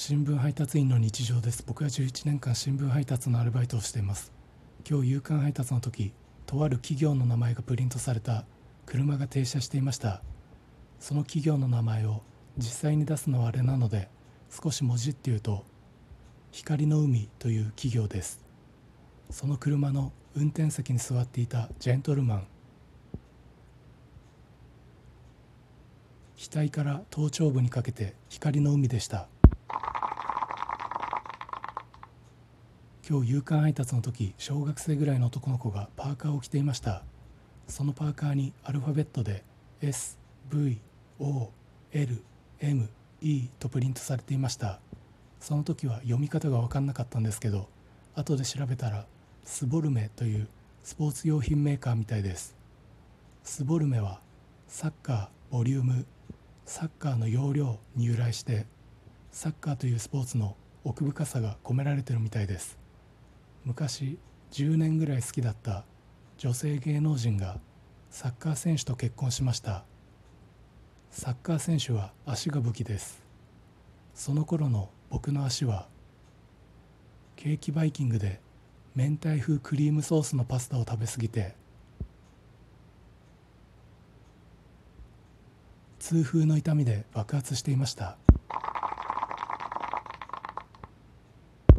新聞配達員の日常です。僕は11年間新聞配達のアルバイトをしています。今日夕刊配達の時とある企業の名前がプリントされた。車が停車していました。その企業の名前を実際に出すのはあれなので少し文字っていうと光の海という企業です。その車の運転席に座っていたジェントルマン。額から頭頂部にかけて光の海でした。今日夕刊配達の時小学生ぐらいの男の子がパーカーを着ていました。そのパーカーにアルファベットで SVOLME とプリントされていました。その時は読み方が分かんなかったんですけど後で調べたらスボルメというスポーツ用品メーカーみたいです。スボルメはサッカーボリュームサッカーの容量に由来してサッカーというスポーツの奥深さが込められてるみたいです。昔10年ぐらい好きだった女性芸能人がサッカー選手と結婚しました。サッカー選手は足が武器です。その頃の僕の足はケーキバイキングで明太風クリームソースのパスタを食べ過ぎて痛風の痛みで爆発していました。